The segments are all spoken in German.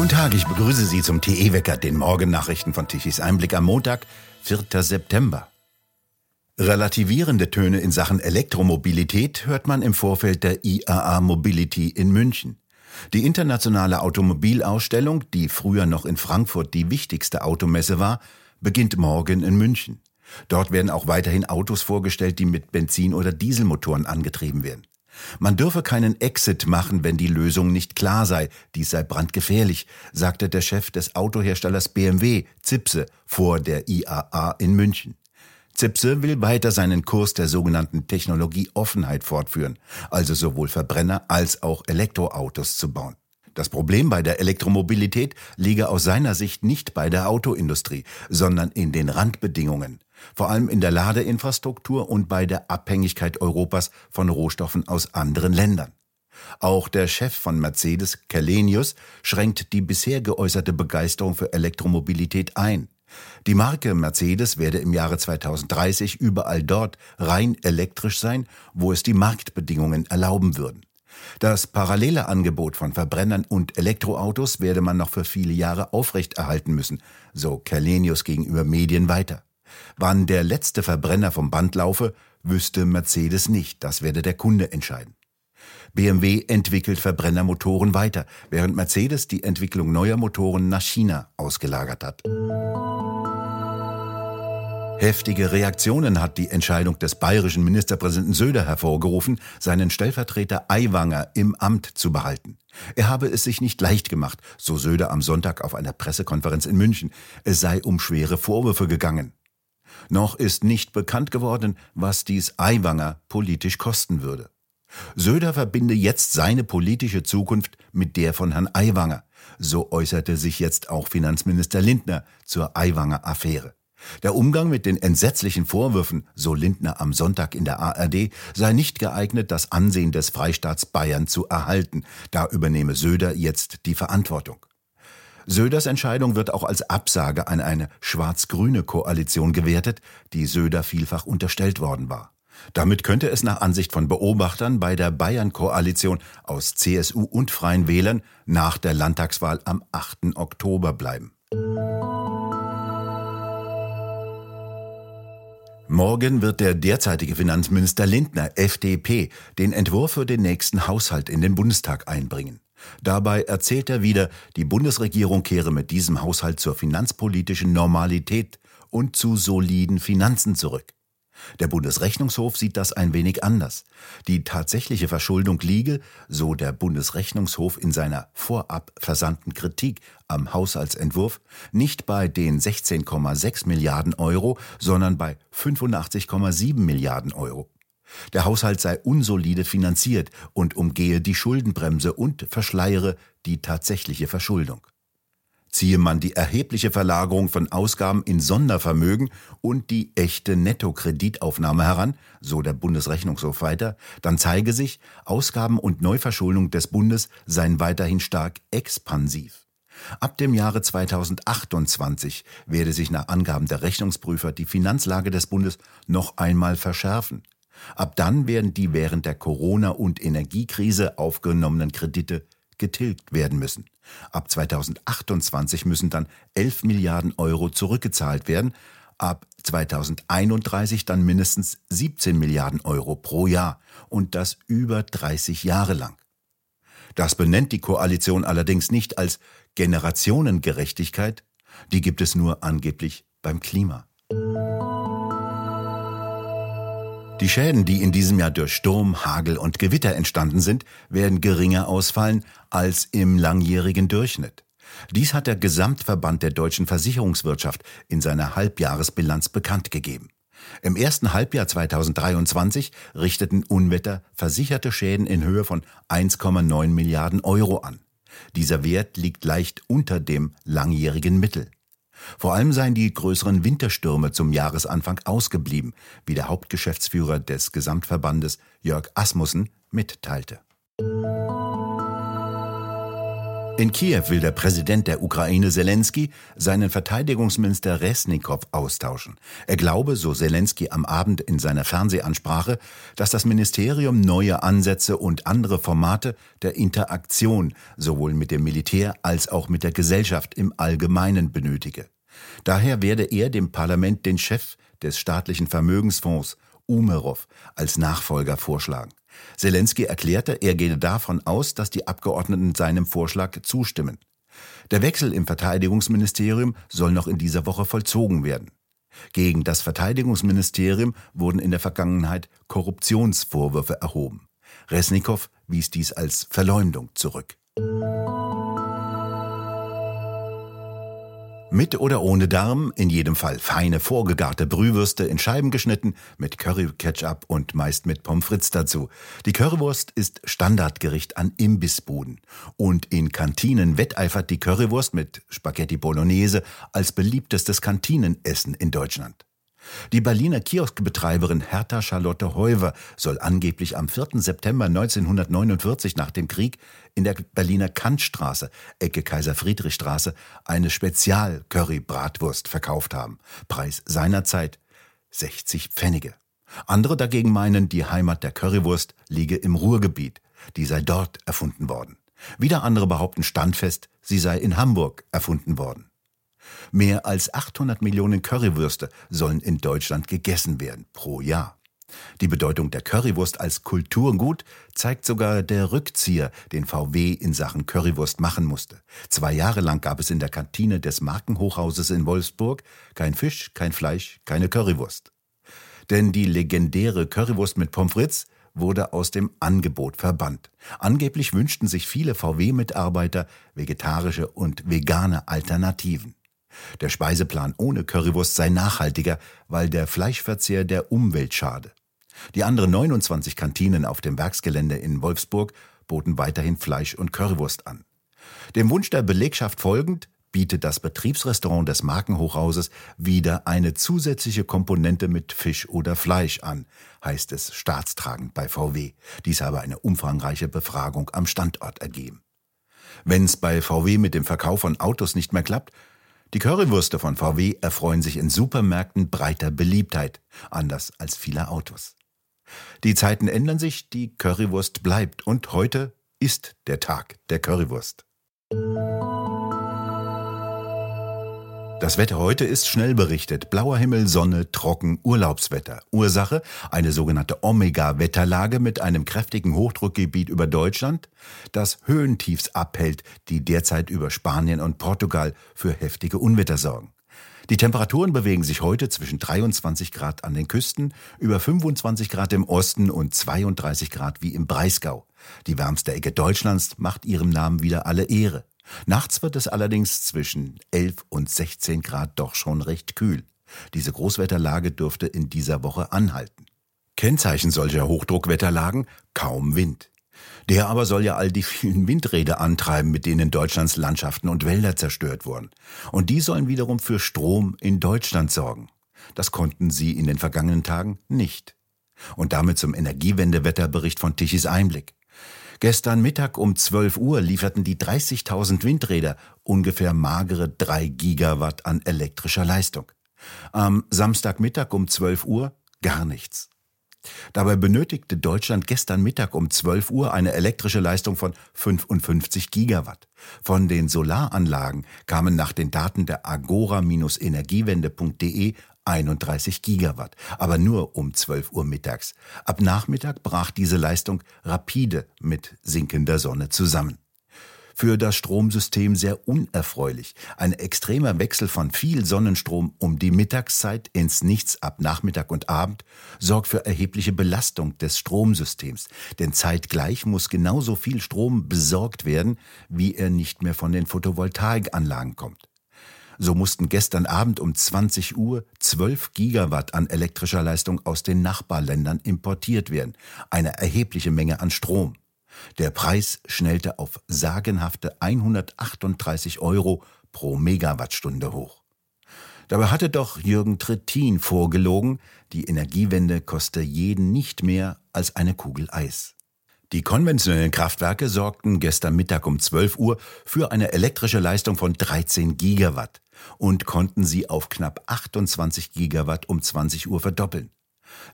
Guten Tag, ich begrüße Sie zum TE-Wecker, den Morgennachrichten von Tichys Einblick am Montag, 4. September. Relativierende Töne in Sachen Elektromobilität hört man im Vorfeld der IAA Mobility in München. Die internationale Automobilausstellung, die früher noch in Frankfurt die wichtigste Automesse war, beginnt morgen in München. Dort werden auch weiterhin Autos vorgestellt, die mit Benzin- oder Dieselmotoren angetrieben werden. Man dürfe keinen Exit machen, wenn die Lösung nicht klar sei. Dies sei brandgefährlich, sagte der Chef des Autoherstellers BMW, Zipse, vor der IAA in München. Zipse will weiter seinen Kurs der sogenannten Technologieoffenheit fortführen, also sowohl Verbrenner als auch Elektroautos zu bauen. Das Problem bei der Elektromobilität liege aus seiner Sicht nicht bei der Autoindustrie, sondern in den Randbedingungen vor allem in der Ladeinfrastruktur und bei der Abhängigkeit Europas von Rohstoffen aus anderen Ländern. Auch der Chef von Mercedes, Kellenius, schränkt die bisher geäußerte Begeisterung für Elektromobilität ein. Die Marke Mercedes werde im Jahre 2030 überall dort rein elektrisch sein, wo es die Marktbedingungen erlauben würden. Das parallele Angebot von Verbrennern und Elektroautos werde man noch für viele Jahre aufrechterhalten müssen, so Kerlenius gegenüber Medien weiter. Wann der letzte Verbrenner vom Band laufe, wüsste Mercedes nicht, das werde der Kunde entscheiden. BMW entwickelt Verbrennermotoren weiter, während Mercedes die Entwicklung neuer Motoren nach China ausgelagert hat. Heftige Reaktionen hat die Entscheidung des bayerischen Ministerpräsidenten Söder hervorgerufen, seinen Stellvertreter Aiwanger im Amt zu behalten. Er habe es sich nicht leicht gemacht, so Söder am Sonntag auf einer Pressekonferenz in München. Es sei um schwere Vorwürfe gegangen. Noch ist nicht bekannt geworden, was dies Aiwanger politisch kosten würde. Söder verbinde jetzt seine politische Zukunft mit der von Herrn Aiwanger. So äußerte sich jetzt auch Finanzminister Lindner zur Aiwanger-Affäre. Der Umgang mit den entsetzlichen Vorwürfen, so Lindner am Sonntag in der ARD, sei nicht geeignet, das Ansehen des Freistaats Bayern zu erhalten. Da übernehme Söder jetzt die Verantwortung. Söders Entscheidung wird auch als Absage an eine schwarz-grüne Koalition gewertet, die Söder vielfach unterstellt worden war. Damit könnte es nach Ansicht von Beobachtern bei der Bayern-Koalition aus CSU und Freien Wählern nach der Landtagswahl am 8. Oktober bleiben. Morgen wird der derzeitige Finanzminister Lindner, FDP, den Entwurf für den nächsten Haushalt in den Bundestag einbringen. Dabei erzählt er wieder, die Bundesregierung kehre mit diesem Haushalt zur finanzpolitischen Normalität und zu soliden Finanzen zurück. Der Bundesrechnungshof sieht das ein wenig anders. Die tatsächliche Verschuldung liege, so der Bundesrechnungshof in seiner vorab versandten Kritik am Haushaltsentwurf, nicht bei den 16,6 Milliarden Euro, sondern bei 85,7 Milliarden Euro. Der Haushalt sei unsolide finanziert und umgehe die Schuldenbremse und verschleiere die tatsächliche Verschuldung. Ziehe man die erhebliche Verlagerung von Ausgaben in Sondervermögen und die echte Nettokreditaufnahme heran, so der Bundesrechnungshof weiter, dann zeige sich, Ausgaben und Neuverschuldung des Bundes seien weiterhin stark expansiv. Ab dem Jahre 2028 werde sich nach Angaben der Rechnungsprüfer die Finanzlage des Bundes noch einmal verschärfen. Ab dann werden die während der Corona- und Energiekrise aufgenommenen Kredite getilgt werden müssen. Ab 2028 müssen dann 11 Milliarden Euro zurückgezahlt werden, ab 2031 dann mindestens 17 Milliarden Euro pro Jahr und das über 30 Jahre lang. Das benennt die Koalition allerdings nicht als Generationengerechtigkeit, die gibt es nur angeblich beim Klima. Die Schäden, die in diesem Jahr durch Sturm, Hagel und Gewitter entstanden sind, werden geringer ausfallen als im langjährigen Durchschnitt. Dies hat der Gesamtverband der deutschen Versicherungswirtschaft in seiner Halbjahresbilanz bekannt gegeben. Im ersten Halbjahr 2023 richteten Unwetter versicherte Schäden in Höhe von 1,9 Milliarden Euro an. Dieser Wert liegt leicht unter dem langjährigen Mittel. Vor allem seien die größeren Winterstürme zum Jahresanfang ausgeblieben, wie der Hauptgeschäftsführer des Gesamtverbandes Jörg Asmussen mitteilte. In Kiew will der Präsident der Ukraine Zelensky seinen Verteidigungsminister Resnikow austauschen. Er glaube, so Zelensky am Abend in seiner Fernsehansprache, dass das Ministerium neue Ansätze und andere Formate der Interaktion sowohl mit dem Militär als auch mit der Gesellschaft im Allgemeinen benötige. Daher werde er dem Parlament den Chef des staatlichen Vermögensfonds Umerov als Nachfolger vorschlagen. Zelensky erklärte, er gehe davon aus, dass die Abgeordneten seinem Vorschlag zustimmen. Der Wechsel im Verteidigungsministerium soll noch in dieser Woche vollzogen werden. Gegen das Verteidigungsministerium wurden in der Vergangenheit Korruptionsvorwürfe erhoben. Resnikow wies dies als Verleumdung zurück. Mit oder ohne Darm, in jedem Fall feine vorgegarte Brühwürste in Scheiben geschnitten, mit Curry-Ketchup und meist mit Pommes frites dazu. Die Currywurst ist Standardgericht an Imbissbuden. Und in Kantinen wetteifert die Currywurst mit Spaghetti Bolognese als beliebtestes Kantinenessen in Deutschland. Die Berliner Kioskbetreiberin Hertha Charlotte Heuver soll angeblich am 4. September 1949 nach dem Krieg in der Berliner Kantstraße, Ecke Kaiser-Friedrich-Straße, eine Spezial-Curry-Bratwurst verkauft haben. Preis seinerzeit 60 Pfennige. Andere dagegen meinen, die Heimat der Currywurst liege im Ruhrgebiet. Die sei dort erfunden worden. Wieder andere behaupten standfest, sie sei in Hamburg erfunden worden. Mehr als 800 Millionen Currywürste sollen in Deutschland gegessen werden pro Jahr. Die Bedeutung der Currywurst als Kulturgut zeigt sogar der Rückzieher, den VW in Sachen Currywurst machen musste. Zwei Jahre lang gab es in der Kantine des Markenhochhauses in Wolfsburg kein Fisch, kein Fleisch, keine Currywurst. Denn die legendäre Currywurst mit Pommes frites wurde aus dem Angebot verbannt. Angeblich wünschten sich viele VW-Mitarbeiter vegetarische und vegane Alternativen. Der Speiseplan ohne Currywurst sei nachhaltiger, weil der Fleischverzehr der Umwelt schade. Die anderen 29 Kantinen auf dem Werksgelände in Wolfsburg boten weiterhin Fleisch und Currywurst an. Dem Wunsch der Belegschaft folgend bietet das Betriebsrestaurant des Markenhochhauses wieder eine zusätzliche Komponente mit Fisch oder Fleisch an, heißt es staatstragend bei VW. Dies habe eine umfangreiche Befragung am Standort ergeben. Wenn es bei VW mit dem Verkauf von Autos nicht mehr klappt, die Currywürste von VW erfreuen sich in Supermärkten breiter Beliebtheit, anders als viele Autos. Die Zeiten ändern sich, die Currywurst bleibt und heute ist der Tag der Currywurst. Das Wetter heute ist schnell berichtet. Blauer Himmel, Sonne, trocken, Urlaubswetter. Ursache eine sogenannte Omega-Wetterlage mit einem kräftigen Hochdruckgebiet über Deutschland, das Höhentiefs abhält, die derzeit über Spanien und Portugal für heftige Unwetter sorgen. Die Temperaturen bewegen sich heute zwischen 23 Grad an den Küsten, über 25 Grad im Osten und 32 Grad wie im Breisgau. Die wärmste Ecke Deutschlands macht ihrem Namen wieder alle Ehre. Nachts wird es allerdings zwischen 11 und 16 Grad doch schon recht kühl. Diese Großwetterlage dürfte in dieser Woche anhalten. Kennzeichen solcher Hochdruckwetterlagen kaum Wind. Der aber soll ja all die vielen Windräder antreiben, mit denen Deutschlands Landschaften und Wälder zerstört wurden. Und die sollen wiederum für Strom in Deutschland sorgen. Das konnten sie in den vergangenen Tagen nicht. Und damit zum Energiewendewetterbericht von Tichys Einblick. Gestern Mittag um 12 Uhr lieferten die 30.000 Windräder ungefähr magere 3 Gigawatt an elektrischer Leistung. Am Samstagmittag um 12 Uhr gar nichts. Dabei benötigte Deutschland gestern Mittag um 12 Uhr eine elektrische Leistung von 55 Gigawatt. Von den Solaranlagen kamen nach den Daten der agora-energiewende.de 31 Gigawatt, aber nur um 12 Uhr mittags. Ab Nachmittag brach diese Leistung rapide mit sinkender Sonne zusammen. Für das Stromsystem sehr unerfreulich. Ein extremer Wechsel von viel Sonnenstrom um die Mittagszeit ins Nichts ab Nachmittag und Abend sorgt für erhebliche Belastung des Stromsystems. Denn zeitgleich muss genauso viel Strom besorgt werden, wie er nicht mehr von den Photovoltaikanlagen kommt. So mussten gestern Abend um 20 Uhr 12 Gigawatt an elektrischer Leistung aus den Nachbarländern importiert werden. Eine erhebliche Menge an Strom. Der Preis schnellte auf sagenhafte 138 Euro pro Megawattstunde hoch. Dabei hatte doch Jürgen Trittin vorgelogen, die Energiewende koste jeden nicht mehr als eine Kugel Eis. Die konventionellen Kraftwerke sorgten gestern Mittag um 12 Uhr für eine elektrische Leistung von 13 Gigawatt und konnten sie auf knapp 28 Gigawatt um 20 Uhr verdoppeln.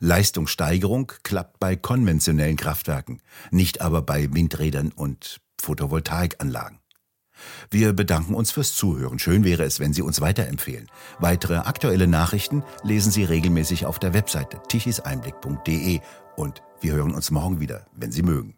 Leistungssteigerung klappt bei konventionellen Kraftwerken, nicht aber bei Windrädern und Photovoltaikanlagen. Wir bedanken uns fürs Zuhören. Schön wäre es, wenn Sie uns weiterempfehlen. Weitere aktuelle Nachrichten lesen Sie regelmäßig auf der Webseite tichiseinblick.de und wir hören uns morgen wieder, wenn Sie mögen.